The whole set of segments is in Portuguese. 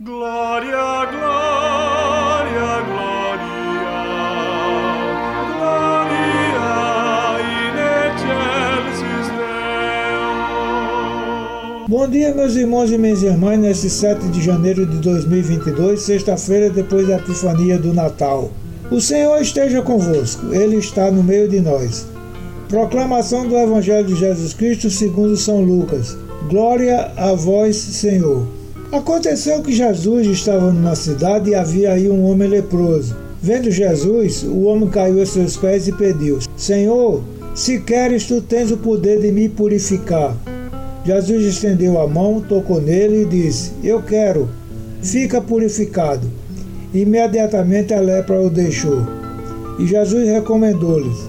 Glória, glória, glória, glória in. Bom dia, meus irmãos e minhas irmãs, nesse 7 de janeiro de 2022, sexta-feira depois da Epifania do Natal. O Senhor esteja convosco, Ele está no meio de nós. Proclamação do Evangelho de Jesus Cristo segundo São Lucas. Glória a vós, Senhor. Aconteceu que Jesus estava numa cidade e havia aí um homem leproso. Vendo Jesus, o homem caiu a seus pés e pediu: Senhor, se queres, tu tens o poder de me purificar. Jesus estendeu a mão, tocou nele e disse: Eu quero, fica purificado. Imediatamente a lepra o deixou. E Jesus recomendou-lhes: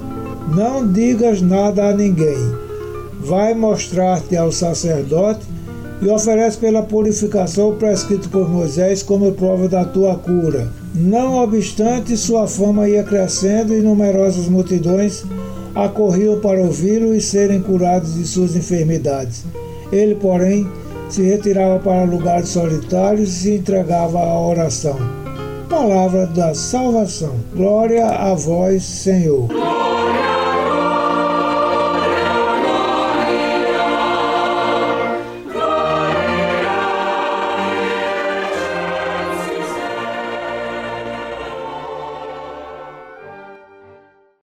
Não digas nada a ninguém. Vai mostrar-te ao sacerdote e oferece pela purificação prescrito por Moisés como prova da tua cura. Não obstante, sua fama ia crescendo e numerosas multidões acorriam para ouvi-lo e serem curados de suas enfermidades. Ele, porém, se retirava para lugares solitários e se entregava à oração. Palavra da salvação. Glória a vós, Senhor.